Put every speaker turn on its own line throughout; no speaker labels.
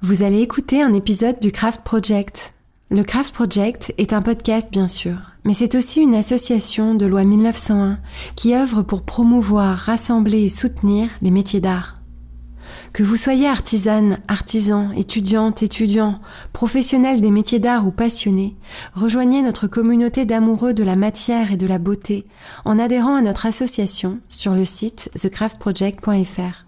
Vous allez écouter un épisode du Craft Project. Le Craft Project est un podcast bien sûr, mais c'est aussi une association de loi 1901 qui œuvre pour promouvoir, rassembler et soutenir les métiers d'art. Que vous soyez artisane, artisan, étudiante, étudiant, professionnel des métiers d'art ou passionné, rejoignez notre communauté d'amoureux de la matière et de la beauté en adhérant à notre association sur le site thecraftproject.fr.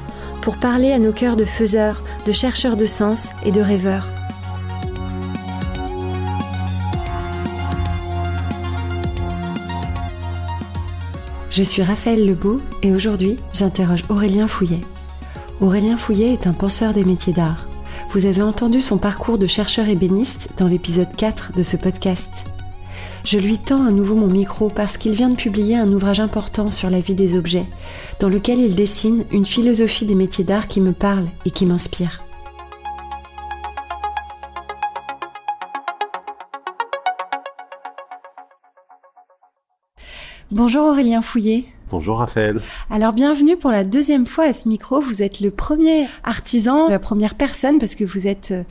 pour parler à nos cœurs de faiseurs, de chercheurs de sens et de rêveurs. Je suis Raphaël Lebeau et aujourd'hui j'interroge Aurélien Fouillet. Aurélien Fouillet est un penseur des métiers d'art. Vous avez entendu son parcours de chercheur ébéniste dans l'épisode 4 de ce podcast. Je lui tends à nouveau mon micro parce qu'il vient de publier un ouvrage important sur la vie des objets, dans lequel il dessine une philosophie des métiers d'art qui me parle et qui m'inspire. Bonjour Aurélien Fouillet.
Bonjour Raphaël.
Alors bienvenue pour la deuxième fois à ce micro. Vous êtes le premier artisan, la première personne parce que vous êtes euh,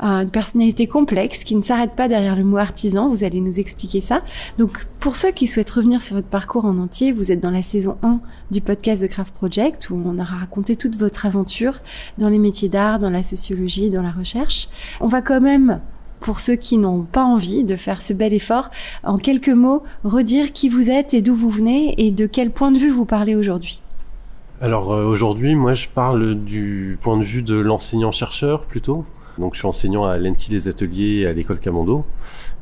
une personnalité complexe qui ne s'arrête pas derrière le mot artisan. Vous allez nous expliquer ça. Donc, pour ceux qui souhaitent revenir sur votre parcours en entier, vous êtes dans la saison 1 du podcast de Craft Project où on aura raconté toute votre aventure dans les métiers d'art, dans la sociologie, dans la recherche. On va quand même pour ceux qui n'ont pas envie de faire ce bel effort, en quelques mots, redire qui vous êtes et d'où vous venez et de quel point de vue vous parlez aujourd'hui.
Alors euh, aujourd'hui, moi je parle du point de vue de l'enseignant-chercheur plutôt. Donc je suis enseignant à l'ENSI Les Ateliers à l'école Camando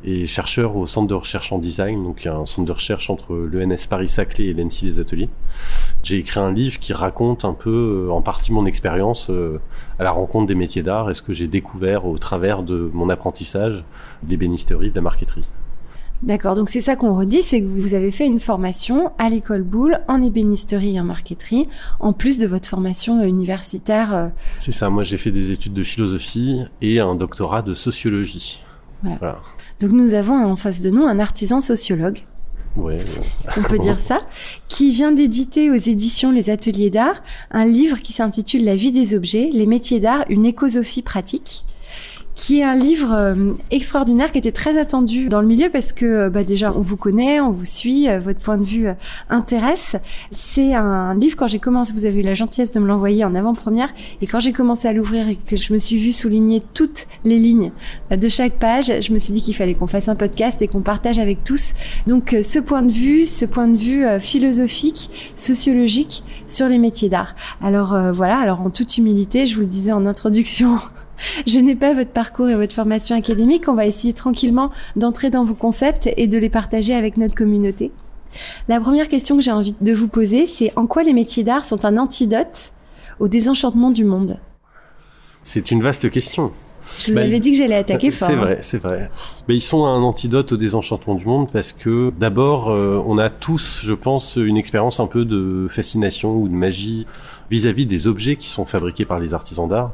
et chercheur au centre de recherche en design, donc un centre de recherche entre l'ENS Paris-Saclay et l'ENSI Les Ateliers. J'ai écrit un livre qui raconte un peu, euh, en partie, mon expérience euh, à la rencontre des métiers d'art et ce que j'ai découvert au travers de mon apprentissage, l'ébénisterie, de la marqueterie.
D'accord, donc c'est ça qu'on redit, c'est que vous avez fait une formation à l'école Boulle en ébénisterie et en marqueterie, en plus de votre formation universitaire. Euh,
c'est ça, moi j'ai fait des études de philosophie et un doctorat de sociologie.
Voilà. Donc nous avons en face de nous un artisan sociologue.
Ouais,
on peut dire ça, qui vient d'éditer aux éditions Les Ateliers d'Art un livre qui s'intitule La vie des objets, les métiers d'art, une écosophie pratique qui est un livre euh, extraordinaire qui était très attendu dans le milieu parce que euh, bah, déjà on vous connaît, on vous suit, euh, votre point de vue intéresse. C'est un livre quand j'ai commencé, vous avez eu la gentillesse de me l'envoyer en avant-première et quand j'ai commencé à l'ouvrir et que je me suis vue souligner toutes les lignes de chaque page, je me suis dit qu'il fallait qu'on fasse un podcast et qu'on partage avec tous. Donc ce point de vue, ce point de vue philosophique, sociologique sur les métiers d'art. Alors voilà, alors en toute humilité, je vous le disais en introduction. Je n'ai pas votre parcours et votre formation académique. On va essayer tranquillement d'entrer dans vos concepts et de les partager avec notre communauté. La première question que j'ai envie de vous poser, c'est en quoi les métiers d'art sont un antidote au désenchantement du monde?
C'est une vaste question.
Je vous bah, avais dit que j'allais attaquer fort.
C'est vrai, c'est vrai. Mais ils sont un antidote au désenchantement du monde parce que d'abord, euh, on a tous, je pense, une expérience un peu de fascination ou de magie vis-à-vis des objets qui sont fabriqués par les artisans d'art.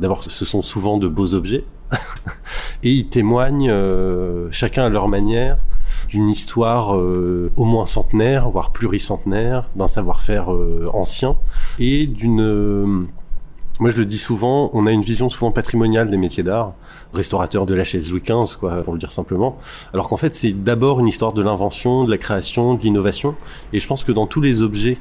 D'abord, ce sont souvent de beaux objets et ils témoignent, euh, chacun à leur manière, d'une histoire euh, au moins centenaire, voire pluricentenaire, d'un savoir-faire euh, ancien et d'une moi, je le dis souvent, on a une vision souvent patrimoniale des métiers d'art, restaurateur de la chaise Louis XV, quoi, pour le dire simplement. Alors qu'en fait, c'est d'abord une histoire de l'invention, de la création, de l'innovation. Et je pense que dans tous les objets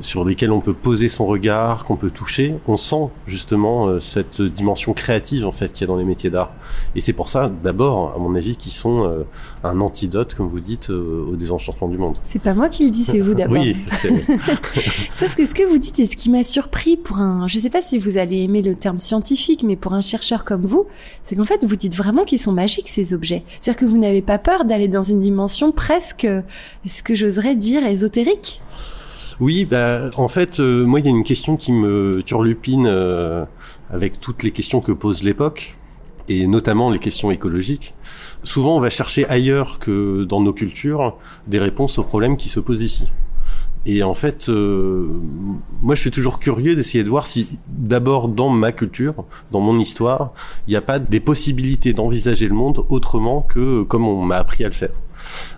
sur lesquels on peut poser son regard, qu'on peut toucher, on sent justement euh, cette dimension créative en fait qu'il y a dans les métiers d'art. Et c'est pour ça, d'abord, à mon avis, qu'ils sont euh, un antidote, comme vous dites, euh, au désenchantement du monde.
C'est pas moi qui le dis, c'est vous d'abord.
oui.
Sauf que ce que vous dites et ce qui m'a surpris pour un, je sais pas si vous allez aimer le terme scientifique, mais pour un chercheur comme vous, c'est qu'en fait vous dites vraiment qu'ils sont magiques ces objets. C'est-à-dire que vous n'avez pas peur d'aller dans une dimension presque, ce que j'oserais dire, ésotérique.
Oui, bah, en fait, moi, il y a une question qui me turlupine avec toutes les questions que pose l'époque, et notamment les questions écologiques. Souvent, on va chercher ailleurs que dans nos cultures des réponses aux problèmes qui se posent ici. Et en fait, euh, moi, je suis toujours curieux d'essayer de voir si, d'abord, dans ma culture, dans mon histoire, il n'y a pas des possibilités d'envisager le monde autrement que comme on m'a appris à le faire.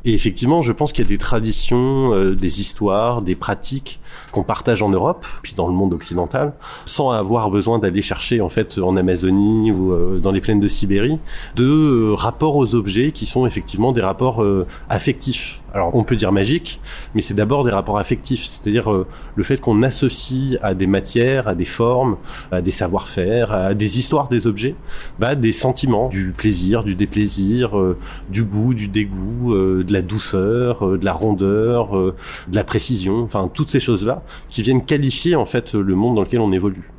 Et effectivement, je pense qu'il y a des traditions, euh, des histoires, des pratiques qu'on partage en Europe, puis dans le monde occidental, sans avoir besoin d'aller chercher en fait en Amazonie ou euh, dans les plaines de Sibérie, de euh, rapports aux objets qui sont effectivement des rapports affectifs. Alors on peut dire magiques, mais c'est d'abord des rapports affectifs, c'est-à-dire le fait qu'on associe à des matières, à des formes, à des savoir-faire, à des histoires des objets, bah, des sentiments, du plaisir, du déplaisir, du goût, du dégoût, euh, de la douceur, euh, de la rondeur, euh, de la précision, enfin toutes ces choses-là qui viennent qualifier en fait le monde dans lequel on évolue.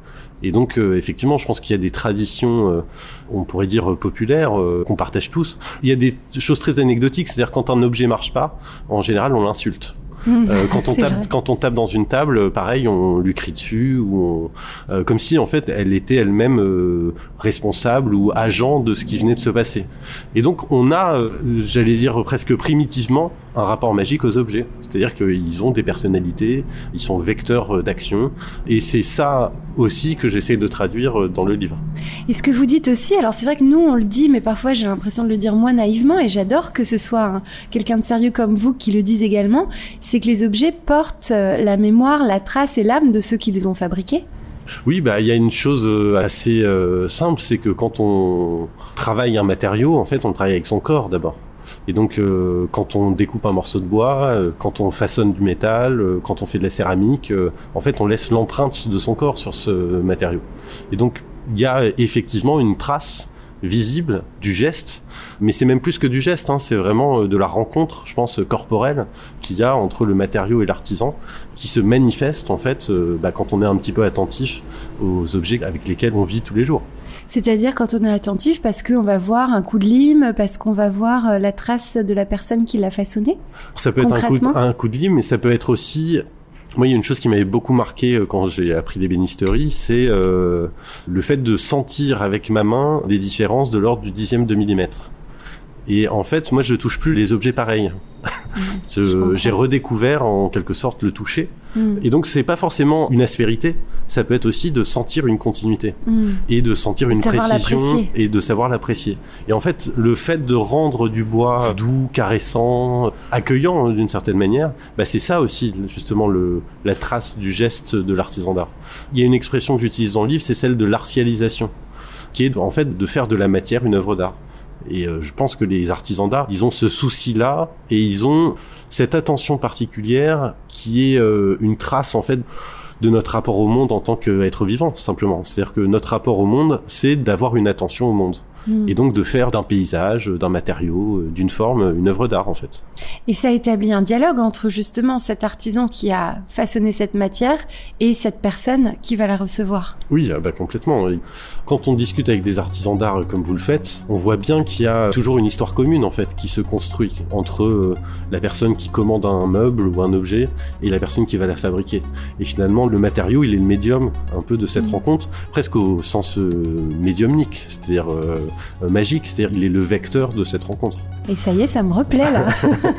Et donc, effectivement, je pense qu'il y a des traditions, on pourrait dire populaires, qu'on partage tous. Il y a des choses très anecdotiques, c'est-à-dire quand un objet marche pas, en général, on l'insulte. Euh, quand on tape, quand on tape dans une table, pareil, on lui crie dessus ou euh, comme si en fait elle était elle-même euh, responsable ou agent de ce qui venait de se passer. Et donc on a, j'allais dire presque primitivement, un rapport magique aux objets. C'est-à-dire qu'ils ont des personnalités, ils sont vecteurs d'action, et c'est ça aussi que j'essaie de traduire dans le livre.
Et ce que vous dites aussi, alors c'est vrai que nous on le dit, mais parfois j'ai l'impression de le dire moi naïvement, et j'adore que ce soit quelqu'un de sérieux comme vous qui le dise également c'est que les objets portent euh, la mémoire, la trace et l'âme de ceux qui les ont fabriqués
oui, bah il y a une chose euh, assez euh, simple, c'est que quand on travaille un matériau, en fait, on travaille avec son corps d'abord. Et donc, quand on découpe un morceau de bois, quand on façonne du métal, quand on fait de la céramique, en fait, on laisse l'empreinte de son corps sur ce matériau. Et donc, il y a effectivement une trace visible du geste, mais c'est même plus que du geste, hein, c'est vraiment euh, de la rencontre, je pense, corporelle qu'il y a entre le matériau et l'artisan, qui se manifeste en fait euh, bah, quand on est un petit peu attentif aux objets avec lesquels on vit tous les jours.
C'est-à-dire quand on est attentif parce qu'on va voir un coup de lime, parce qu'on va voir euh, la trace de la personne qui l'a façonné
Ça peut être un coup, de, un coup de lime, mais ça peut être aussi moi, il y a une chose qui m'avait beaucoup marqué euh, quand j'ai appris l'ébénisterie, c'est euh, le fait de sentir avec ma main des différences de l'ordre du dixième de millimètre. Et en fait, moi, je touche plus les objets pareils. J'ai redécouvert en quelque sorte le toucher. Mm. Et donc, c'est pas forcément une aspérité. Ça peut être aussi de sentir une continuité mm. et de sentir une précision et de savoir l'apprécier. Et en fait, le fait de rendre du bois doux, caressant, accueillant hein, d'une certaine manière, bah, c'est ça aussi justement le, la trace du geste de l'artisan d'art. Il y a une expression que j'utilise dans le livre, c'est celle de l'artialisation, qui est en fait de faire de la matière une œuvre d'art. Et euh, je pense que les artisans d'art, ils ont ce souci-là et ils ont cette attention particulière qui est euh, une trace en fait de notre rapport au monde en tant qu'être vivant simplement. C'est-à-dire que notre rapport au monde, c'est d'avoir une attention au monde. Et donc de faire d'un paysage, d'un matériau, euh, d'une forme, une œuvre d'art en fait.
Et ça établit un dialogue entre justement cet artisan qui a façonné cette matière et cette personne qui va la recevoir.
Oui, ah bah complètement. Quand on discute avec des artisans d'art comme vous le faites, on voit bien qu'il y a toujours une histoire commune en fait qui se construit entre euh, la personne qui commande un meuble ou un objet et la personne qui va la fabriquer. Et finalement, le matériau, il est le médium un peu de cette mm. rencontre, presque au sens euh, médiumnique, c'est-à-dire euh, magique, c'est-à-dire il est le vecteur de cette rencontre.
Et ça y est, ça me replaît là.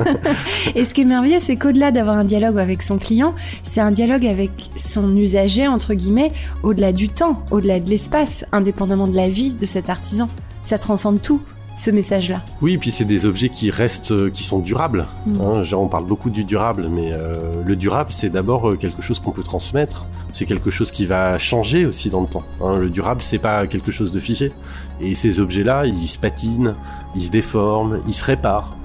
et ce qui est merveilleux, c'est qu'au-delà d'avoir un dialogue avec son client, c'est un dialogue avec son usager, entre guillemets, au-delà du temps, au-delà de l'espace, indépendamment de la vie de cet artisan. Ça transcende tout ce message-là.
Oui, puis c'est des objets qui restent, euh, qui sont durables. Mm. Hein. on parle beaucoup du durable, mais euh, le durable, c'est d'abord quelque chose qu'on peut transmettre c'est quelque chose qui va changer aussi dans le temps. Hein. Le durable, c'est pas quelque chose de figé. Et ces objets-là, ils se patinent, ils se déforment, ils se réparent,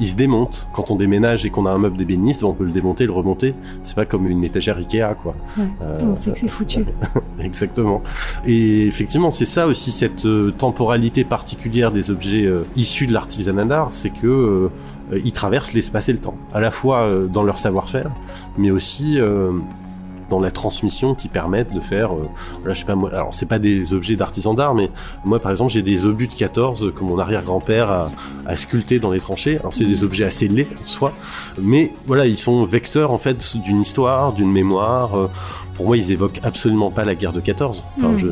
ils se démontent. Quand on déménage et qu'on a un meuble d'ébéniste, on peut le démonter, le remonter. C'est pas comme une étagère Ikea, quoi.
Euh, on sait que c'est foutu.
Exactement. Et effectivement, c'est ça aussi cette euh, temporalité particulière des objets euh, issus de l'artisanat d'art, c'est que ils traversent l'espace et le temps, à la fois dans leur savoir-faire, mais aussi dans la transmission qui permettent de faire, euh, voilà, je sais pas moi, alors c'est pas des objets d'artisans d'art, mais moi par exemple j'ai des obus de 14 que mon arrière-grand-père a, a sculpté dans les tranchées. Alors c'est des objets assez laids en soi, mais voilà, ils sont vecteurs en fait d'une histoire, d'une mémoire. Euh, pour moi, ils évoquent absolument pas la guerre de 14. Enfin,
Mm.
je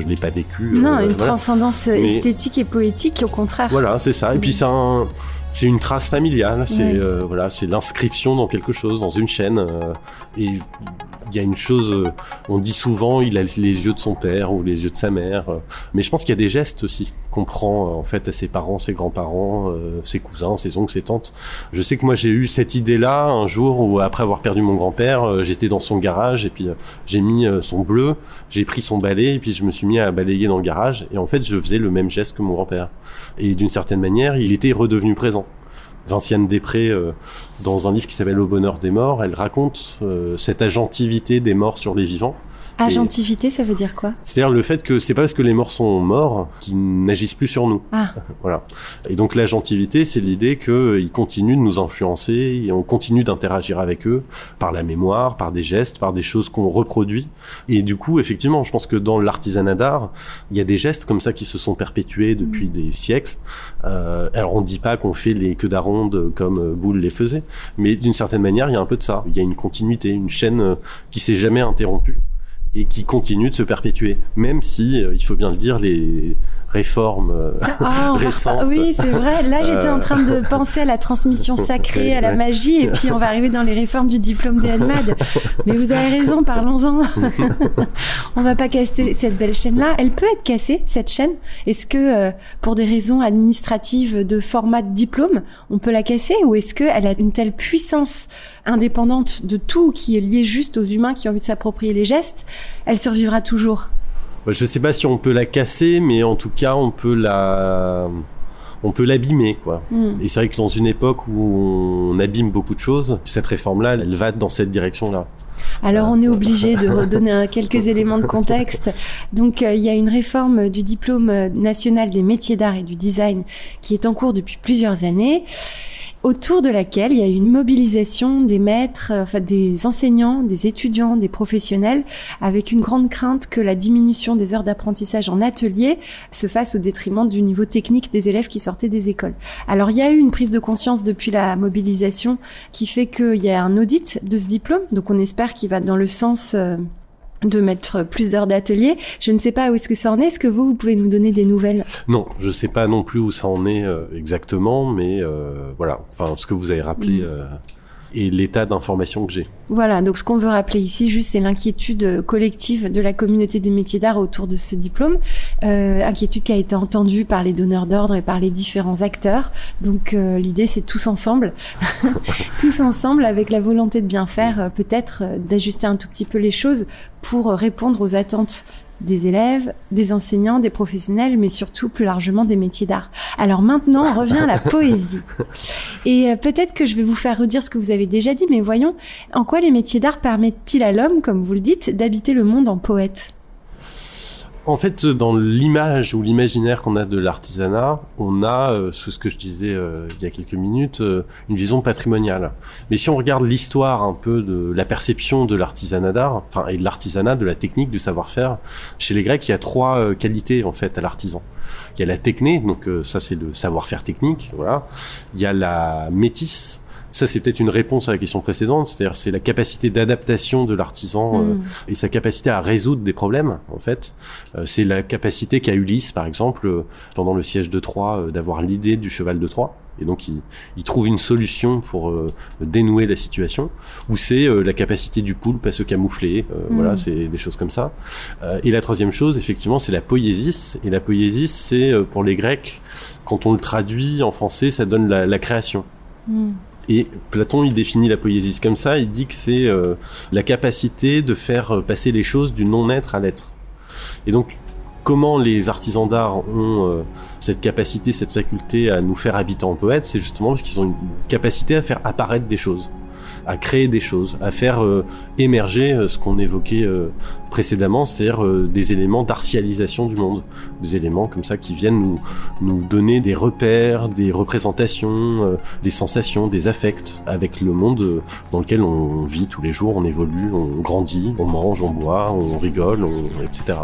je l'ai pas vécu.
Non,
euh,
une
voilà.
transcendance
Mais-
esthétique et poétique, au contraire.
Voilà, c'est ça. Et puis c'est un, c'est une trace familiale. C'est euh, voilà, c'est l'inscription dans quelque chose, dans une chaîne. euh, et il y a une chose, euh, on dit souvent, il a les yeux de son père ou les yeux de sa mère. euh, mais je pense qu'il y a des gestes aussi qu'on prend euh, en fait à ses parents, ses grands-parents, ses cousins, ses oncles, ses tantes. Je sais que moi j'ai eu cette idée-là un jour où après avoir perdu mon grand-père, j'étais dans son garage et puis j'ai mis son bleu, j'ai pris son balai et puis je me suis mis à balayer dans le garage et en fait je faisais le même geste que mon grand-père. Et d'une certaine manière, il était redevenu présent. Vinciane Després, euh, dans un livre qui s'appelle Au bonheur des morts, elle raconte euh, cette agentivité des morts sur les vivants.
Agentivité, ça veut dire quoi?
C'est-à-dire le fait que c'est pas parce que les morts sont morts qu'ils n'agissent plus sur nous.
Ah,
Voilà. Et donc l'agentivité, c'est l'idée qu'ils continuent de nous influencer et on continue d'interagir avec eux par la mémoire, par des gestes, par des choses qu'on reproduit. Et du coup, effectivement, je pense que dans l'artisanat d'art, il y a des gestes comme ça qui se sont perpétués depuis des siècles. Euh, alors on dit pas qu'on fait les queues d'aronde comme euh, Boulle les faisait, mais d'une certaine manière, il y a un peu de ça. Il y a une continuité, une chaîne euh, qui s'est jamais interrompue et qui continue de se perpétuer, même si, euh, il faut bien le dire, les réformes euh,
Ah, va-
récentes.
Oui, c'est vrai. Là, j'étais en train de penser à la transmission sacrée, à la magie, et puis on va arriver dans les réformes du diplôme des Almad. Mais vous avez raison, parlons-en. on va pas casser cette belle chaîne-là. Elle peut être cassée, cette chaîne. Est-ce que, euh, pour des raisons administratives de format de diplôme, on peut la casser, ou est-ce qu'elle a une telle puissance indépendante de tout qui est lié juste aux humains qui ont envie de s'approprier les gestes, elle survivra toujours
Bah, Je sais pas si on peut la casser, mais en tout cas, on peut la, on peut l'abîmer, quoi.
Hmm.
Et c'est vrai que dans une époque où on abîme beaucoup de choses, cette réforme-là, elle va dans cette direction-là.
Alors on est obligé de redonner quelques éléments de contexte. Donc euh, il y a une réforme du diplôme euh, national des métiers d'art et du design qui est en cours depuis plusieurs années autour de laquelle il y a une mobilisation des maîtres, euh, enfin des enseignants, des étudiants, des professionnels, avec une grande crainte que la diminution des heures d'apprentissage en atelier se fasse au détriment du niveau technique des élèves qui sortaient des écoles. Alors il y a eu une prise de conscience depuis la mobilisation qui fait qu'il y a un audit de ce diplôme, donc on espère qu'il va dans le sens euh, de mettre plus d'heures d'atelier. Je ne sais pas où est-ce que ça en est. Est-ce que vous, vous pouvez nous donner des nouvelles?
Non, je sais pas non plus où ça en est euh, exactement, mais euh, voilà. Enfin, ce que vous avez rappelé
Mm.
euh, et l'état d'information que j'ai.
Voilà, donc ce qu'on veut rappeler ici, juste, c'est l'inquiétude collective de la communauté des métiers d'art autour de ce diplôme. Euh, inquiétude qui a été entendue par les donneurs d'ordre et par les différents acteurs. Donc euh, l'idée, c'est tous ensemble, tous ensemble, avec la volonté de bien faire, euh, peut-être d'ajuster un tout petit peu les choses pour répondre aux attentes des élèves, des enseignants, des professionnels, mais surtout plus largement des métiers d'art. Alors maintenant, on revient à la poésie. Et euh, peut-être que je vais vous faire redire ce que vous avez déjà dit, mais voyons, en quoi les métiers d'art permettent-ils à l'homme, comme vous le dites, d'habiter le monde en poète?
En fait, dans l'image ou l'imaginaire qu'on a de l'artisanat, on a, euh, ce que je disais euh, il y a quelques minutes, euh, une vision patrimoniale. Mais si on regarde l'histoire un peu de la perception de l'artisanat d'art, enfin et de l'artisanat, de la technique, du savoir-faire, chez les Grecs, il y a trois euh, qualités en fait à l'artisan. Il y a la techné, donc euh, ça c'est le savoir-faire technique, voilà. Il y a la métisse. Ça, c'est peut-être une réponse à la question précédente, c'est-à-dire c'est la capacité d'adaptation de l'artisan euh,
Mm.
et sa capacité à résoudre des problèmes, en fait. Euh, c'est la capacité qu'a Ulysse, par exemple, euh, pendant le siège de Troie, euh, d'avoir l'idée du cheval de Troie. Et donc, il, il trouve une solution pour euh, dénouer la situation. Ou c'est euh, la capacité du poulpe à se camoufler. Euh,
Mm.
Voilà, c'est des choses comme ça. Euh, et la troisième chose, effectivement, c'est la poésis. Et la poésis, c'est euh, pour les Grecs, quand on le traduit en français, ça donne la, la création.
Mm.
Et Platon, il définit la poésie comme ça, il dit que c'est euh, la capacité de faire euh, passer les choses du non-être à l'être. Et donc, comment les artisans d'art ont euh, cette capacité, cette faculté à nous faire habiter en poète, c'est justement parce qu'ils ont une capacité à faire apparaître des choses. À créer des choses, à faire émerger ce qu'on évoquait précédemment, c'est-à-dire des éléments d'artialisation du monde, des éléments comme ça qui viennent nous, nous donner des repères, des représentations, des sensations, des affects avec le monde dans lequel on vit tous les jours, on évolue, on grandit, on mange, on boit, on rigole, etc.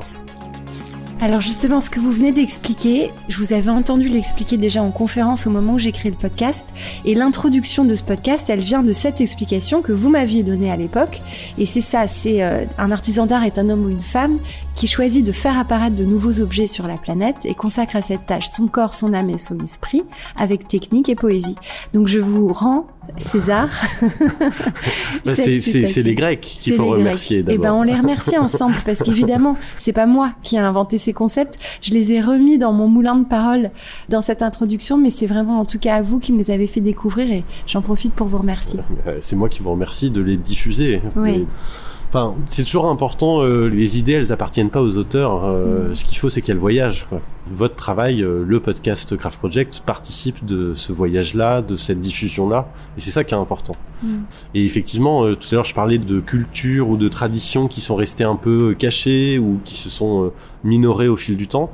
Alors justement, ce que vous venez d'expliquer, je vous avais entendu l'expliquer déjà en conférence au moment où j'ai créé le podcast, et l'introduction de ce podcast, elle vient de cette explication que vous m'aviez donnée à l'époque, et c'est ça, c'est euh, un artisan d'art est un homme ou une femme qui choisit de faire apparaître de nouveaux objets sur la planète et consacre à cette tâche son corps, son âme et son esprit avec technique et poésie. Donc je vous rends César.
Bah, c'est les Grecs qu'il faut remercier
d'abord. Eh ben on les remercie ensemble parce qu'évidemment c'est pas moi qui ai inventé ces concepts, je les ai remis dans mon moulin de paroles dans cette introduction, mais c'est vraiment en tout cas à vous qui me les avez fait découvrir et j'en profite pour vous remercier.
Euh, c'est moi qui vous remercie de les diffuser. Oui. Enfin, c'est toujours important. Euh, les idées, elles appartiennent pas aux auteurs. Euh, mm. Ce qu'il faut, c'est qu'elles voyagent. Quoi. Votre travail, euh, le podcast Craft Project, participe de ce voyage-là, de cette diffusion-là, et c'est ça qui est important. Mm. Et effectivement, tout à l'heure, je parlais de culture ou de traditions qui sont restées un peu cachées ou qui se sont minorées au fil du temps.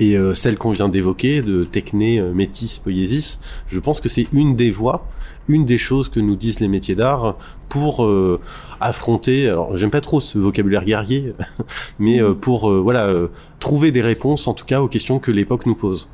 Et celle qu'on vient d'évoquer, de Techné, Métis, Poiesis, je pense que c'est une des voies une des choses que nous disent les métiers d'art pour euh, affronter, alors j'aime pas trop ce vocabulaire guerrier, mais euh, pour euh, voilà trouver des réponses en tout cas aux questions que l'époque nous pose.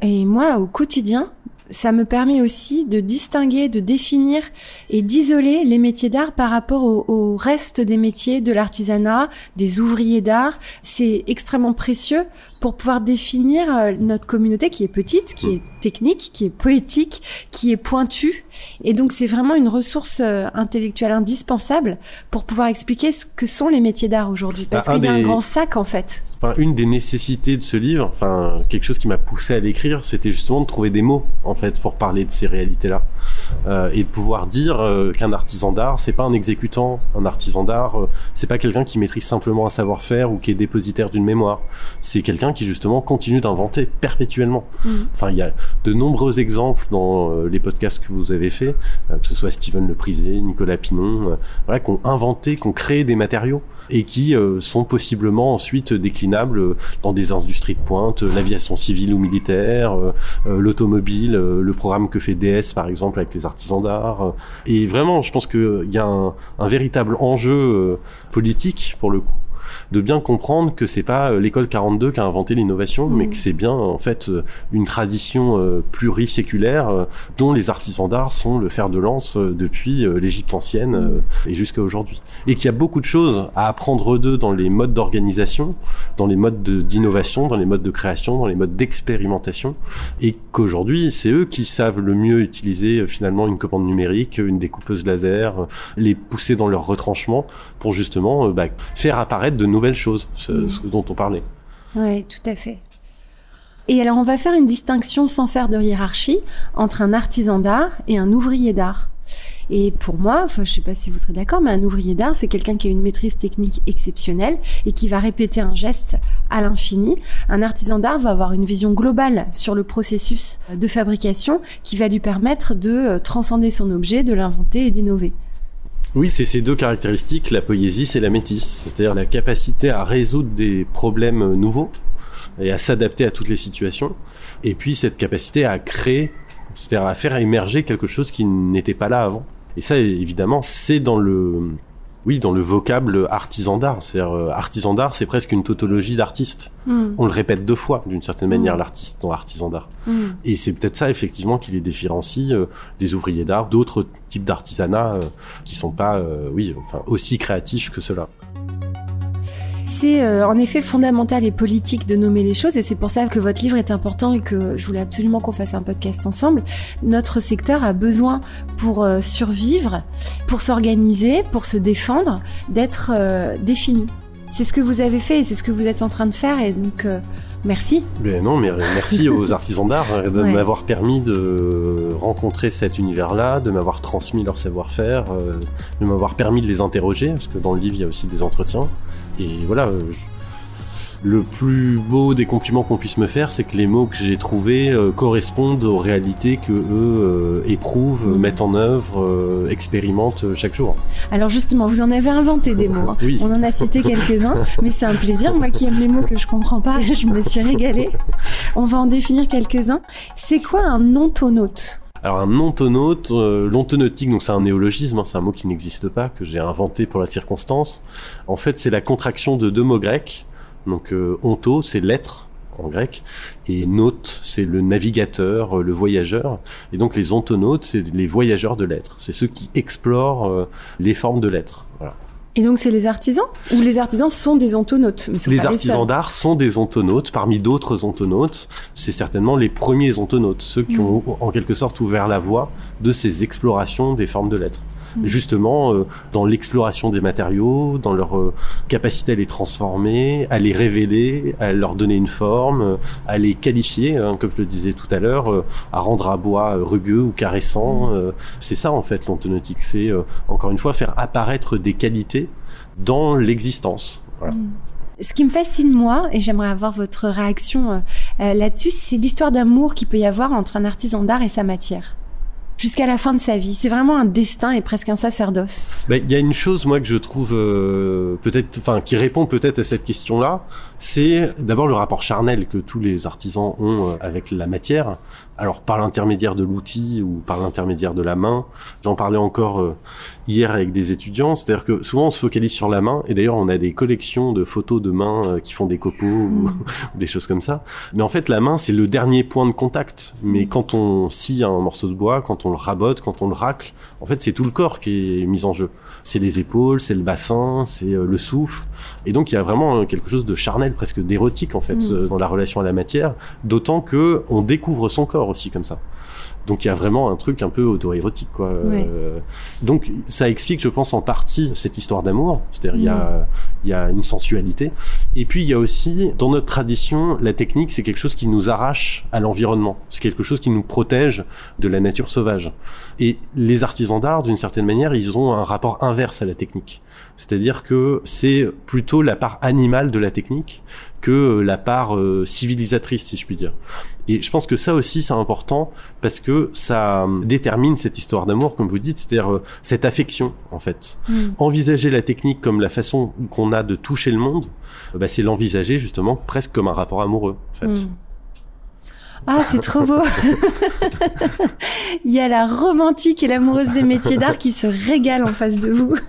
Et moi, au quotidien, ça me permet aussi de distinguer, de définir et d'isoler les métiers d'art par rapport au, reste des métiers de l'artisanat, des ouvriers d'art. C'est extrêmement précieux pour pouvoir définir euh, notre communauté qui est petite, qui est technique, qui est poétique, qui est pointue. Et donc c'est vraiment une ressource euh, intellectuelle indispensable pour pouvoir expliquer ce que sont les métiers d'art aujourd'hui. Parce bah, qu'il y a un grand sac en fait.
Enfin, une des nécessités de ce livre, enfin quelque chose qui m'a poussé à l'écrire, c'était justement de trouver des mots en fait pour parler de ces réalités-là euh, et de pouvoir dire qu'un artisan d'art, c'est pas un exécutant, un artisan d'art, c'est pas quelqu'un qui maîtrise simplement un savoir-faire ou qui est dépositaire d'une mémoire. C'est quelqu'un qui justement continue d'inventer perpétuellement. Mm. Enfin, il y a de nombreux exemples dans euh, les podcasts que vous avez faits, euh, que ce soit Steven Le Prisé, Nicolas Pinon, euh, voilà, qui ont inventé, qui ont créé des matériaux et qui sont possiblement ensuite déclinables dans des industries de pointe, l'aviation civile ou militaire, l'automobile, le programme que fait DS par exemple avec les artisans d'art. et vraiment, je pense qu'il y a un, un véritable enjeu politique pour le coup de bien comprendre que c'est pas euh, l'école 42 qui a inventé l'innovation, mais que c'est bien en fait euh, une tradition euh, pluriséculaire dont les artisans d'art sont le fer de lance depuis l'Égypte ancienne et jusqu'à aujourd'hui. Et qu'il y a beaucoup de choses à apprendre d'eux dans les modes d'organisation, dans les modes d'innovation, dans les modes de création, dans les modes d'expérimentation, et qu'aujourd'hui c'est eux qui savent le mieux utiliser finalement une commande numérique, une découpeuse laser, les pousser dans leur retranchement pour justement bah, faire apparaître de nouvelles choses, ce, ce dont on parlait.
Oui, tout à fait. Et alors, on va faire une distinction sans faire de hiérarchie entre un artisan d'art et un ouvrier d'art. Et pour moi, enfin, je sais pas si vous serez d'accord, mais un ouvrier d'art, c'est quelqu'un qui a une maîtrise technique exceptionnelle et qui va répéter un geste à l'infini. Un artisan d'art va avoir une vision globale sur le processus de fabrication qui va lui permettre de euh, transcender son objet, de l'inventer et d'innover.
Oui, c'est ces deux caractéristiques, la poésie et la métisse, c'est-à-dire la capacité à résoudre des problèmes nouveaux et à s'adapter à toutes les situations, et puis cette capacité à créer, c'est-à-dire à faire émerger quelque chose qui n'était pas là avant. Et ça, évidemment, c'est dans le oui, dans le vocable artisan d'art. C'est-à-dire, euh, artisan d'art, c'est presque une tautologie d'artiste. Hmm. On le répète deux fois, d'une certaine manière, hmm. l'artiste dans artisan d'art. Hmm. Et c'est peut-être ça, effectivement, qui les différencie euh, des ouvriers d'art, d'autres types d'artisanat euh, qui sont pas, oui, enfin, aussi créatifs que cela
c'est euh, en effet fondamental et politique de nommer les choses et c'est pour ça que votre livre est important et que je voulais absolument qu'on fasse un podcast ensemble. Notre secteur a besoin pour euh, survivre, pour s'organiser, pour se défendre, d'être euh, défini. C'est ce que vous avez fait et c'est ce que vous êtes en train de faire et donc Merci.
Non, mais merci aux artisans d'art de m'avoir permis de rencontrer cet univers-là, de m'avoir transmis leur savoir-faire, de m'avoir permis de les interroger, parce que dans le livre il y a aussi des entretiens. Et voilà, le plus beau des compliments qu'on puisse me faire, c'est que les mots que j'ai trouvés euh, correspondent aux réalités que eux euh, éprouvent, mettent en œuvre, euh, expérimentent chaque jour.
Alors justement, vous en avez inventé des mots. Hein.
Oui.
On en a cité quelques-uns, mais c'est un plaisir. Moi qui aime les mots que je comprends pas, je me suis régalée. On va en définir quelques-uns. C'est quoi un ontonaute
alors un ontonaute, euh, l'ontonautique, donc c'est un néologisme, hein, c'est un mot qui n'existe pas, que j'ai inventé pour la circonstance. En fait, c'est la contraction de deux mots grecs. Donc euh, onto, c'est l'être en grec, et naute, c'est le navigateur, euh, le voyageur. Et donc les ontonautes, c'est les voyageurs de l'être. C'est ceux qui explorent euh, les formes de l'être.
Et donc c'est les artisans Ou les artisans sont des ontonautes mais ils sont
Les artisans d'art sont des ontonautes, parmi d'autres ontonautes. C'est certainement les premiers ontonautes, ceux qui
Mm.
ont en quelque sorte ouvert la voie de ces explorations des formes de l'être.
Mm.
Justement, euh, dans l'exploration des matériaux, dans leur euh, capacité à les transformer, à les révéler, à leur donner une forme, euh, à les qualifier, hein, comme je le disais tout à l'heure, à rendre un bois rugueux ou caressant.
Mm.
c'est ça en fait l'ontonautique, c'est encore une fois faire apparaître des qualités dans l'existence. Voilà.
Ce qui me fascine moi, et j'aimerais avoir votre réaction euh, là-dessus, c'est l'histoire d'amour qu'il peut y avoir entre un artisan d'art et sa matière. Jusqu'à la fin de sa vie. C'est vraiment un destin et presque un sacerdoce.
Ben, Il y a une chose, moi, que je trouve euh, peut-être, enfin, qui répond peut-être à cette question-là, c'est d'abord le rapport charnel que tous les artisans ont euh, avec la matière. Alors, par l'intermédiaire de l'outil ou par l'intermédiaire de la main. J'en parlais encore euh, hier avec des étudiants. C'est-à-dire que souvent, on se focalise sur la main. Et d'ailleurs, on a des collections de photos de mains euh, qui font des copeaux ou, ou des choses comme ça. Mais en fait, la main, c'est le dernier point de contact. Mais quand on scie un morceau de bois, quand on le rabote, quand on le racle, en fait, c'est tout le corps qui est mis en jeu. C'est les épaules, c'est le bassin, c'est euh, le souffle. Et donc, il y a vraiment euh, quelque chose de charnel, presque d'érotique, en fait,
Mm.
euh, dans la relation à la matière. D'autant que on découvre son corps aussi comme ça. Donc il y a vraiment un truc un peu auto-érotique, quoi. Euh, donc ça explique, je pense, en partie cette histoire d'amour. C'est-à-dire il y a, il y a une sensualité. Et puis il y a aussi, dans notre tradition, la technique, c'est quelque chose qui nous arrache à l'environnement. C'est quelque chose qui nous protège de la nature sauvage. Et les artisans d'art, d'une certaine manière, ils ont un rapport inverse à la technique. C'est-à-dire que c'est plutôt la part animale de la technique que la part euh, civilisatrice, si je puis dire. Et je pense que ça aussi, c'est important parce que ça euh, détermine cette histoire d'amour, comme vous dites, c'est-à-dire euh, cette affection, en fait.
Mm.
Envisager la technique comme la façon qu'on a de toucher le monde, euh, bah, c'est l'envisager justement presque comme un rapport amoureux, en fait.
Mm. Ah, c'est trop beau. Il y a la romantique et l'amoureuse des métiers d'art qui se régalent en face de vous.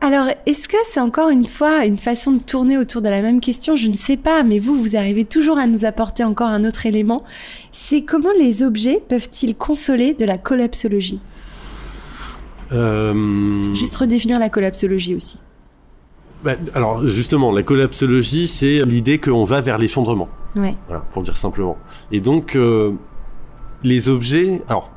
Alors, est-ce que c'est encore une fois une façon de tourner autour de la même question? Je ne sais pas, mais vous, vous arrivez toujours à nous apporter encore un autre élément. C'est comment les objets peuvent-ils consoler de la collapsologie?
Euh,
Juste redéfinir la collapsologie aussi.
bah, alors justement, la collapsologie, c'est l'idée qu'on va vers l'effondrement.
Ouais.
Voilà, pour dire simplement. Et donc, euh, les objets, alors,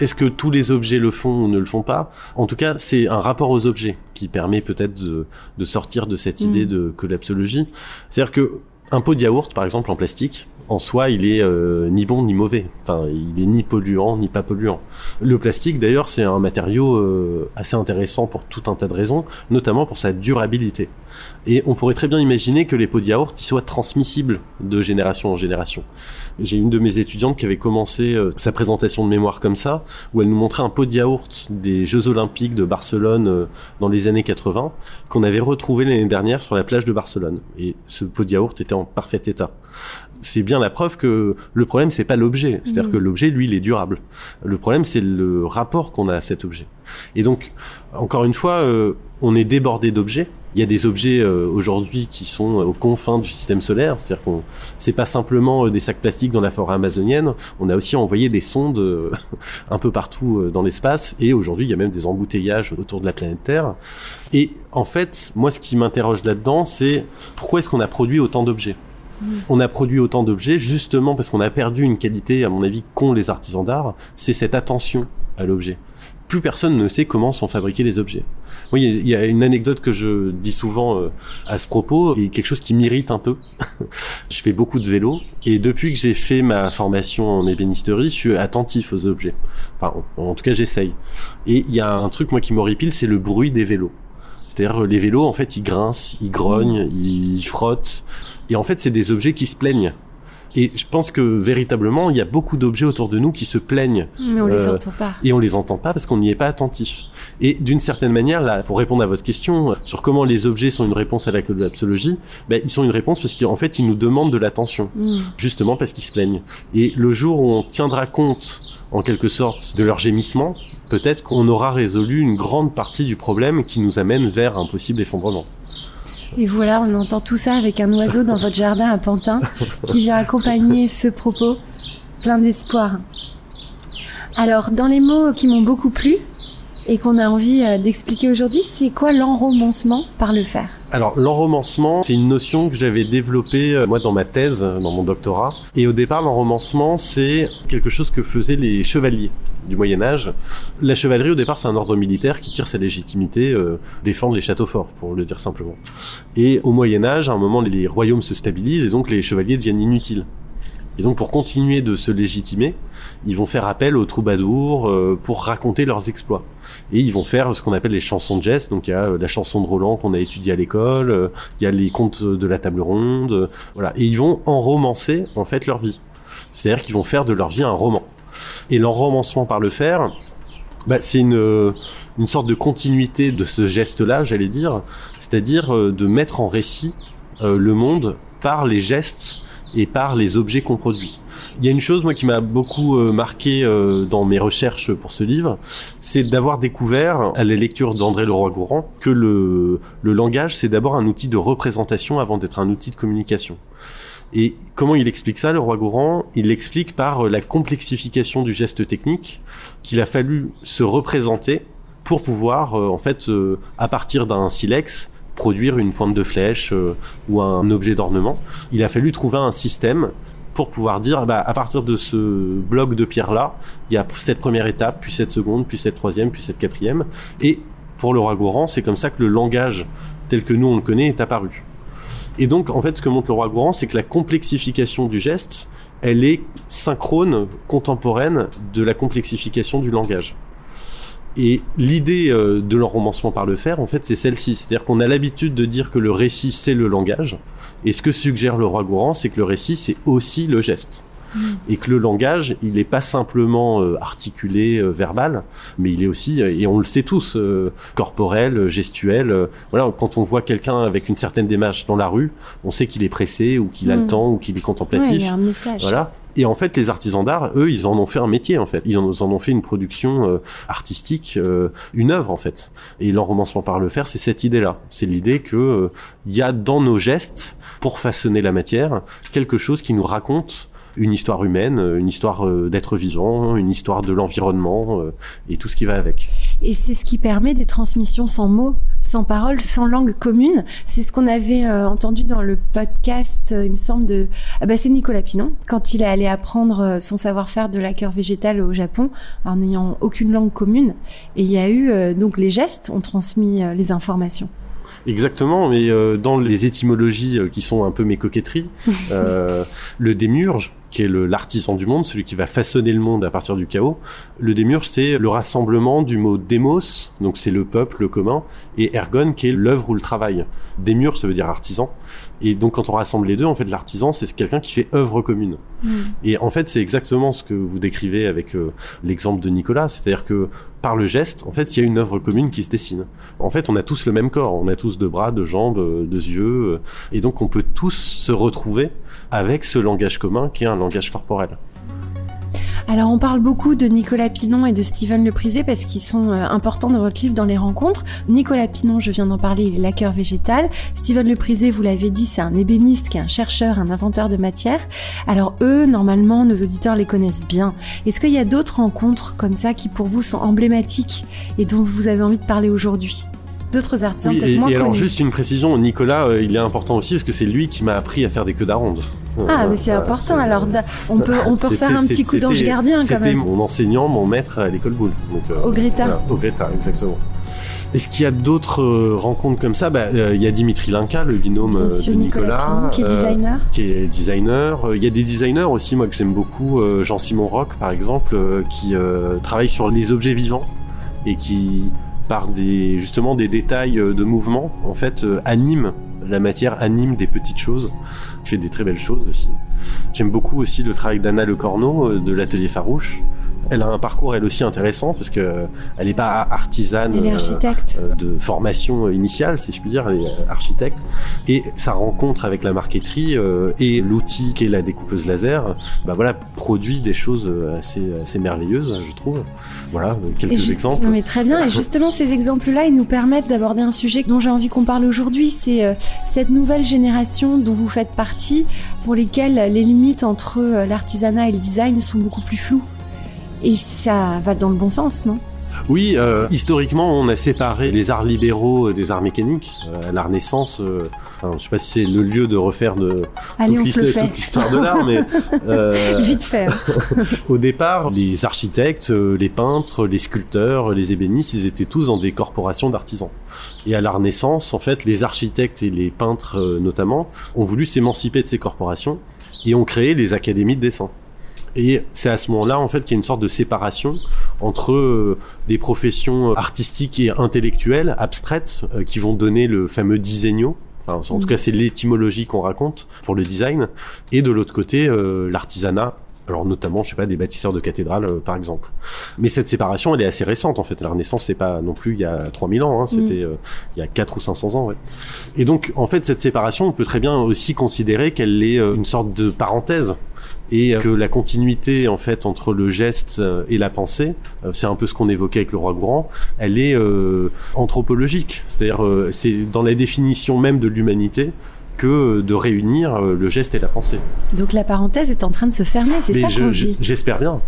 est-ce que tous les objets le font ou ne le font pas? En tout cas, c'est un rapport aux objets qui permet peut-être de, de sortir de cette idée
Mm.
de collapsologie. C'est-à-dire que un pot de yaourt, par exemple, en plastique, en soi, il est euh, ni bon ni mauvais. Enfin, il est ni polluant ni pas polluant. Le plastique, d'ailleurs, c'est un matériau euh, assez intéressant pour tout un tas de raisons, notamment pour sa durabilité. Et on pourrait très bien imaginer que les pots de yaourt ils soient transmissibles de génération en génération. J'ai une de mes étudiantes qui avait commencé euh, sa présentation de mémoire comme ça, où elle nous montrait un pot de yaourt des Jeux Olympiques de Barcelone euh, dans les années 80, qu'on avait retrouvé l'année dernière sur la plage de Barcelone. Et ce pot de yaourt était en parfait état. C'est bien la preuve que le problème c'est pas l'objet, c'est-à-dire
Mhm.
que l'objet lui il est durable. Le problème c'est le rapport qu'on a à cet objet. Et donc encore une fois, euh, on est débordé d'objets. Il y a des objets euh, aujourd'hui qui sont aux confins du système solaire, c'est-à-dire qu'on c'est pas simplement euh, des sacs plastiques dans la forêt amazonienne, on a aussi envoyé des sondes euh, un peu partout dans l'espace et aujourd'hui il y a même des embouteillages autour de la planète Terre. Et en fait, moi ce qui m'interroge là-dedans, c'est pourquoi est-ce qu'on a produit autant d'objets? On a produit autant d'objets justement parce qu'on a perdu une qualité, à mon avis, qu'ont les artisans d'art, c'est cette attention à l'objet. Plus personne ne sait comment sont fabriqués les objets. Oui, il y a- une anecdote que je dis souvent euh, à ce propos et quelque chose qui m'irrite un peu. je fais beaucoup de vélo et depuis que j'ai fait ma formation en ébénisterie, je suis attentif aux objets. Enfin, en, en tout cas, j'essaye. Et il y a un truc moi qui m'horripile, c'est le bruit des vélos. C'est-à-dire les vélos, en fait, ils grincent, ils grognent, ils frottent. Et en fait, c'est des objets qui se plaignent. Et je pense que véritablement, il y a beaucoup d'objets autour de nous qui se plaignent.
Mais on les entend pas.
Et on les entend pas parce qu'on n'y est pas attentif. Et d'une certaine manière, là, pour répondre à votre question sur comment les objets sont une réponse à la collapsologie, ben, ils sont une réponse parce qu'en fait, ils nous demandent de l'attention.
Mm.
Justement parce qu'ils se plaignent. Et le jour où on tiendra compte en quelque sorte de leur gémissement, peut-être qu'on aura résolu une grande partie du problème qui nous amène vers un possible effondrement.
Et voilà, on entend tout ça avec un oiseau dans votre jardin à Pantin qui vient accompagner ce propos plein d'espoir. Alors, dans les mots qui m'ont beaucoup plu et qu'on a envie euh, d'expliquer aujourd'hui, c'est quoi l'enromancement par le fer?
Alors l'enromancement, c'est une notion que j'avais développée euh, moi dans ma thèse, euh, dans mon doctorat. Et au départ, l'enromancement, c'est quelque chose que faisaient les chevaliers du Moyen Âge. La chevalerie, au départ, c'est un ordre militaire qui tire sa légitimité, euh, défendre les châteaux forts, pour le dire simplement. Et au Moyen Âge, à un moment, les royaumes se stabilisent et donc les chevaliers deviennent inutiles. Et donc pour continuer de se légitimer, ils vont faire appel aux troubadours euh, pour raconter leurs exploits. Et ils vont faire ce qu'on appelle les chansons de geste. Donc il y a euh, la chanson de Roland qu'on a étudiée à l'école, euh, il y a les contes de la table ronde, euh, voilà. Et ils vont enromancer en fait leur vie. C'est-à-dire qu'ils vont faire de leur vie un roman. Et l'enromancement par le fer, bah, c'est une, une sorte de continuité de ce geste-là, j'allais dire, c'est-à-dire de mettre en récit euh, le monde par les gestes et par les objets qu'on produit. Il y a une chose moi qui m'a beaucoup euh, marqué euh, dans mes recherches pour ce livre, c'est d'avoir découvert à la lecture d'André Leroy-Gourand que le, le langage c'est d'abord un outil de représentation avant d'être un outil de communication. Et comment il explique ça, le roi Gourand? Il l'explique par euh, la complexification du geste technique qu'il a fallu se représenter pour pouvoir, euh, en fait, euh, à partir d'un silex, produire une pointe de flèche euh, ou un objet d'ornement. Il a fallu trouver un système pour pouvoir dire, bah, à partir de ce bloc de pierre-là, il y a cette première étape, puis cette seconde, puis cette troisième, puis cette quatrième. Et pour le roi Gourand, c'est comme ça que le langage tel que nous on le connaît est apparu. Et donc, en fait, ce que montre le roi Gourand, c'est que la complexification du geste, elle est synchrone, contemporaine de la complexification du langage. Et l'idée euh, de l'enromancement par le fer, en fait, c'est celle-ci. C'est-à-dire qu'on a l'habitude de dire que le récit, c'est le langage. Et ce que suggère le roi Gourand, c'est que le récit, c'est aussi le geste. Et que le langage, il n'est pas simplement euh, articulé, euh, verbal, mais il est aussi, euh, et on le sait tous, euh, corporel, euh, gestuel. euh, voilà, quand on voit quelqu'un avec une certaine démarche dans la rue, on sait qu'il est pressé ou qu'il a le
Mm.
temps ou qu'il est
Ouais,
contemplatif.
il y a un message.
Voilà. Et en fait, les artisans d'art, eux, ils en ont fait un métier, en fait. Ils en, ont fait une production euh, artistique, euh, une œuvre, en fait. Et l'enromancement par le fer, c'est cette idée-là. C'est l'idée que euh, il y a dans nos gestes, pour façonner la matière, quelque chose qui nous raconte une histoire humaine, euh, une histoire euh, d'être vivant, une histoire de l'environnement euh, et tout ce qui va avec.
Et c'est ce qui permet des transmissions sans mots, sans paroles, sans langue commune. C'est ce qu'on avait entendu dans le podcast, il me semble, de... Ah bah, c'est Nicolas Pinon, quand il est allé apprendre son savoir-faire de la cœur végétale au Japon, en n'ayant aucune langue commune. Et il y a eu, donc les gestes ont transmis les informations.
Exactement, mais dans les étymologies qui sont un peu mes coquetteries, euh, le démiurge, qui est l'artisan du monde, celui qui va façonner le monde à partir du chaos, le démiurge, c'est le rassemblement du mot démos, donc c'est le peuple, le commun, et ergon, qui est l'œuvre ou le travail. Démiurge, ça veut dire artisan. Et donc quand on rassemble les deux, en fait, l'artisan, c'est quelqu'un qui fait œuvre commune. Et en fait, c'est exactement ce que vous décrivez avec euh, l'exemple de Nicolas, c'est-à-dire que par le geste, en fait, il y a une œuvre commune qui se dessine. En fait, on a tous le même corps, on a tous deux bras, deux jambes, euh, deux yeux, euh, et donc on peut tous se retrouver avec ce langage commun qui est un langage corporel.
Alors on parle beaucoup de Nicolas Pinon et de Steven Leprisé parce qu'ils sont euh, importants dans votre livre dans les rencontres. Nicolas Pinon, je viens d'en parler, il est laqueur végétal. Steven Leprisé, vous l'avez dit, c'est un ébéniste qui est un chercheur, un inventeur de matière. Alors eux, normalement, nos auditeurs les connaissent bien. Est-ce qu'il y a d'autres rencontres comme ça qui pour vous sont emblématiques et dont vous avez envie de parler aujourd'hui? D'autres artisans
Oui,
peut-être
et,
moins
et alors
connus.
juste une précision, Nicolas, euh, il est important aussi parce que c'est lui qui m'a appris à faire des queues d'aronde.
Ah, mais c'est important. Alors, on peut, on peut
C'était-
faire un petit coup d'ange
c'était-
gardien quand
C'était
même.
mon enseignant, mon maître à l'école boule. Donc, euh,
Au Greta.
au Greta, exactement. Est-ce qu'il y a d'autres euh, rencontres comme ça? Bah, euh, Il y a Dimitri Linka, le binôme euh, de
Nicolas qui est
euh,
designer.
qui est designer. Euh, Il y a des designers aussi, moi que j'aime beaucoup, euh, Jean-Simon Roch par exemple, euh, qui euh, travaille sur les objets vivants et qui par des justement des détails de mouvement, en fait, anime la matière, anime des petites choses, fait des très belles choses aussi. J'aime beaucoup aussi le travail d'Anna Le Corneau de l'atelier Farouche, elle a un parcours elle aussi intéressant parce que euh, elle n'est pas artisane
elle est architecte.
Euh, de formation initiale, si je puis dire, elle est euh, architecte. Et sa rencontre avec la marqueterie et l'outil qu'est la découpeuse laser, bah voilà, produit des choses assez, assez merveilleuses, je trouve. Voilà, quelques exemples.
Non mais très bien. Et justement, ces exemples-là, ils nous permettent d'aborder un sujet dont j'ai envie qu'on parle aujourd'hui. C'est cette nouvelle génération dont vous faites partie, pour lesquelles les limites entre l'artisanat et le design sont beaucoup plus floues. Et ça va dans le bon sens, non?
Oui, euh, historiquement, on a séparé les arts libéraux des arts mécaniques. Euh, la Renaissance, euh, enfin, je sais pas si c'est le lieu de refaire de toute l'histoire de l'art, mais
euh, vite fait. Hein.
au départ, les architectes, les peintres, les sculpteurs, les ébénistes, ils étaient tous dans des corporations d'artisans. Et à la Renaissance, en fait, les architectes et les peintres notamment ont voulu s'émanciper de ces corporations et ont créé les académies de dessin. Et c'est à ce moment-là, en fait, qu'il y a une sorte de séparation entre euh, des professions artistiques et intellectuelles, abstraites, euh, qui vont donner le fameux diseigno. Enfin, en tout mm. cas, c'est l'étymologie qu'on raconte pour le design. Et de l'autre côté, euh, l'artisanat, alors notamment, je sais pas, des bâtisseurs de cathédrales, par exemple. Mais cette séparation, elle est assez récente en fait. La Renaissance, c'est pas non plus il y a 3000 ans, hein, mm. c'était il y a 4 ou 500 ans. Ouais. Et donc, en fait, cette séparation, on peut très bien aussi considérer qu'elle est une sorte de parenthèse et que la continuité en fait entre le geste euh, et la pensée, euh, c'est un peu ce qu'on évoquait avec le roi Grand, elle est euh, anthropologique, c'est-à-dire c'est dans la définition même de l'humanité que de réunir euh, le geste et la pensée.
Donc la parenthèse est en train de se fermer, c'est ça dit
J'espère bien.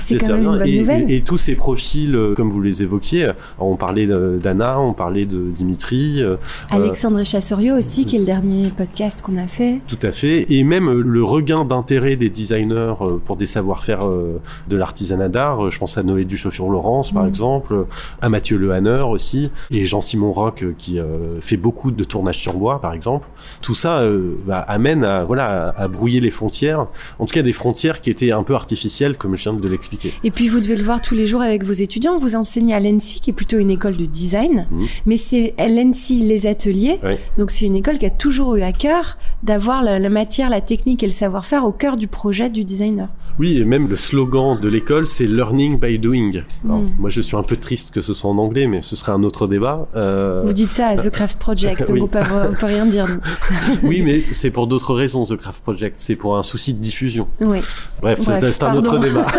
C'est quand même une bonne
et,
nouvelle.
Et, tous ces profils, euh, comme vous les évoquiez, on parlait d'Anna, on parlait de Dimitri. Euh,
Alexandre Chasserio aussi, qui est le dernier podcast qu'on a fait.
Tout à fait. Et même le regain d'intérêt des designers pour des savoir-faire de l'artisanat d'art. Je pense à Noé Duchauffier-Laurence, par mm. exemple, à Mathieu Lehanner aussi, et Jean-Simon Roch, qui fait beaucoup de tournages sur bois, par exemple tout ça euh, bah, amène à voilà à, brouiller les frontières, en tout cas des frontières qui étaient un peu artificielles, comme je viens de l'expliquer.
Et puis vous devez le voir tous les jours avec vos étudiants. Vous enseignez à l'ENSI, qui est plutôt une école de design, mmh. mais c'est l'ENSI les ateliers. Donc c'est une école qui a toujours eu à cœur d'avoir la, matière, la technique et le savoir-faire au cœur du projet du designer.
Oui, et même le slogan de l'école, c'est Learning by Doing. Mmh. Moi, je suis un peu triste que ce soit en anglais, mais ce serait un autre débat.
Euh, vous dites ça à The Craft Project, on, peut, peut rien dire.
oui, mais c'est pour d'autres raisons, The Craft Project. C'est pour un souci de diffusion.
Oui.
Bref, c'est un autre débat.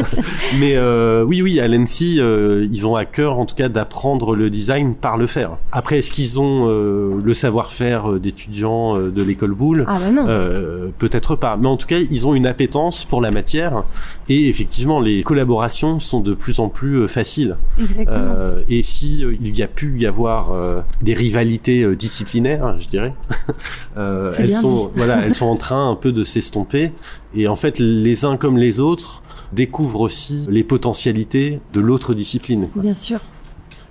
mais euh, oui, oui, à l'ENSI, euh, ils ont à cœur, en tout cas, d'apprendre le design par le faire. Après, est-ce qu'ils ont euh, le savoir-faire d'étudiants de l'école Boulle
Ah bah non.
Peut-être pas. Mais en tout cas, ils ont une appétence pour la matière. Et effectivement, les collaborations sont de plus en plus faciles.
Exactement.
et si il y a pu y avoir des rivalités disciplinaires, je dirais,
euh, elles
sont voilà, elles sont en train un peu de s'estomper et en fait les uns comme les autres découvrent aussi les potentialités de l'autre discipline.
Bien sûr.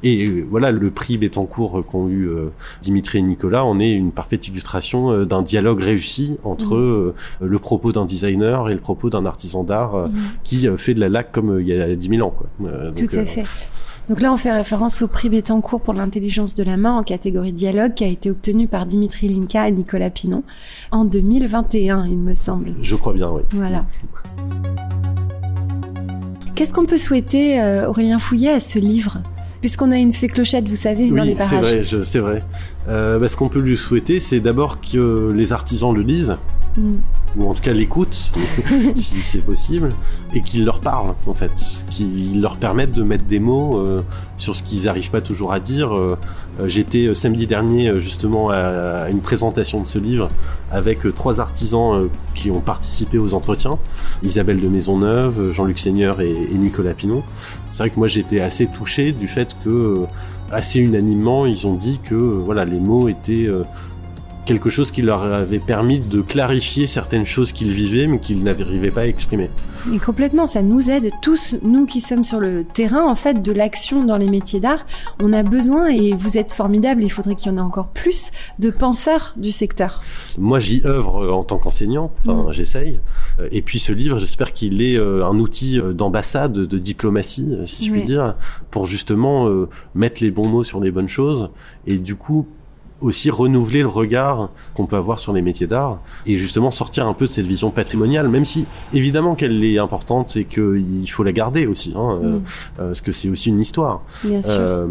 Et euh, voilà, le prix Bettencourt qu'ont eu euh, Dimitri et Nicolas en est une parfaite illustration d'un dialogue réussi entre mmh. le propos d'un designer et le propos d'un artisan d'art mmh. qui fait de la laque comme il y a 10 000 ans. Quoi.
Tout à fait. Donc là, on fait référence au prix Bettencourt pour l'intelligence de la main en catégorie dialogue qui a été obtenu par Dimitri Linka et Nicolas Pinon en 2021, il me semble.
Je crois bien, oui.
Voilà. Qu'est-ce qu'on peut souhaiter, euh, Aurélien Fouillet, à ce livre? Puisqu'on a une fée clochette, vous savez, dans les parages.
c'est vrai, c'est vrai. Euh, bah, ce qu'on peut lui souhaiter, c'est d'abord que les artisans le lisent. Mm ou en tout cas l'écoute, si c'est possible, et qu'ils leur parlent en fait, qu'ils leur permettent de mettre des mots euh, sur ce qu'ils n'arrivent pas toujours à dire. Euh, euh, j'étais samedi dernier justement à, une présentation de ce livre avec trois artisans qui ont participé aux entretiens, Isabelle de Maisonneuve, Jean-Luc Seigneur et, et, Nicolas Pinon. C'est vrai que moi j'étais assez touché du fait que assez unanimement ils ont dit que voilà les mots étaient quelque chose qui leur avait permis de clarifier certaines choses qu'ils vivaient mais qu'ils n'arrivaient pas à exprimer.
Et complètement, ça nous aide tous, nous qui sommes sur le terrain, en fait, de l'action dans les métiers d'art. On a besoin, et vous êtes formidable, il faudrait qu'il y en ait encore plus, de penseurs du secteur.
Moi, j'y œuvre en tant qu'enseignant, enfin, mm. j'essaye. Et puis ce livre, j'espère qu'il est un outil d'ambassade, de diplomatie, si je puis dire, pour justement mettre les bons mots sur les bonnes choses et du coup aussi renouveler le regard qu'on peut avoir sur les métiers d'art et justement sortir un peu de cette vision patrimoniale, même si évidemment qu'elle est importante et qu'il faut la garder aussi, hein, euh, mm. euh, parce que c'est aussi une histoire.
Bien sûr. Euh,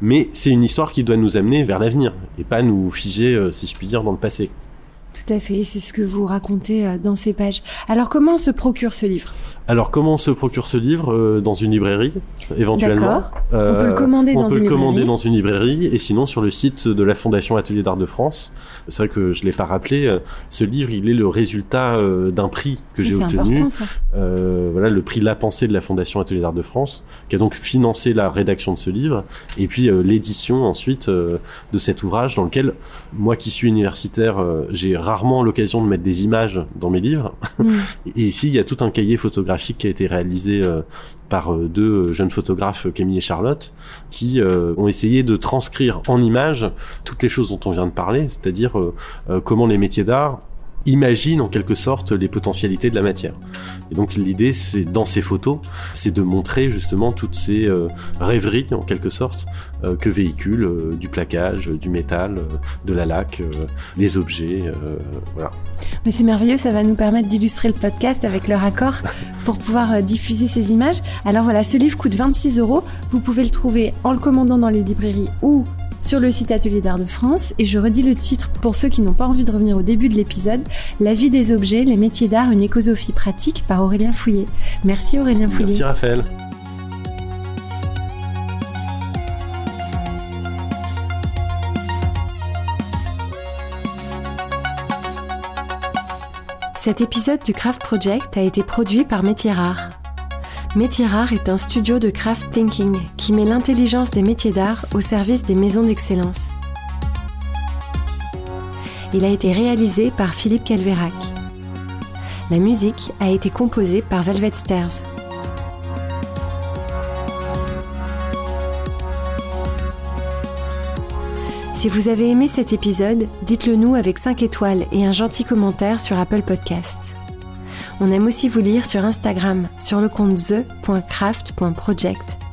mais c'est une histoire qui doit nous amener vers l'avenir et pas nous figer, si je puis dire, dans le passé.
Tout à fait, c'est ce que vous racontez dans ces pages. Alors comment on se procure ce livre?
Alors, comment on se procure ce livre euh, Dans une librairie, éventuellement?
Euh, on peut le commander, dans,
peut
une
le commander dans une librairie, et sinon sur le site de la Fondation Atelier d'Art de France. C'est vrai que je l'ai pas rappelé. Euh, ce livre, il est le résultat euh, d'un prix que j'ai obtenu.
Ça.
voilà, le prix La Pensée de la Fondation Atelier d'Art de France, qui a donc financé la rédaction de ce livre, et puis l'édition ensuite de cet ouvrage, dans lequel moi, qui suis universitaire, j'ai rarement l'occasion de mettre des images dans mes livres. Mm. et ici, il y a tout un cahier photographique qui a été réalisé euh, par euh, deux jeunes photographes, Camille et Charlotte, qui euh, ont essayé de transcrire en images toutes les choses dont on vient de parler, c'est-à-dire comment les métiers d'art imagine en quelque sorte les potentialités de la matière. Et donc l'idée, c'est dans ces photos, c'est de montrer justement toutes ces euh, rêveries en quelque sorte euh, que véhicule euh, du plaquage, du métal, de la laque, les objets, voilà.
Mais c'est merveilleux, ça va nous permettre d'illustrer le podcast avec leur accord pour pouvoir diffuser ces images. Alors voilà, ce livre coûte 26 euros. Vous pouvez le trouver en le commandant dans les librairies ou sur le site Atelier d'Art de France. Et je redis le titre pour ceux qui n'ont pas envie de revenir au début de l'épisode La vie des objets, les métiers d'art, une écosophie pratique par Aurélien Fouillet. Merci Aurélien Fouillet.
Merci Raphaël.
Cet épisode du Craft Project a été produit par Métier Rare. Métier Rare est un studio de craft thinking qui met l'intelligence des métiers d'art au service des maisons d'excellence. Il a été réalisé par Philippe Calvérac. La musique a été composée par Velvet Stairs. Si vous avez aimé cet épisode, dites-le nous avec 5 étoiles et un gentil commentaire sur Apple Podcast. On aime aussi vous lire sur Instagram, sur le compte the.craft.project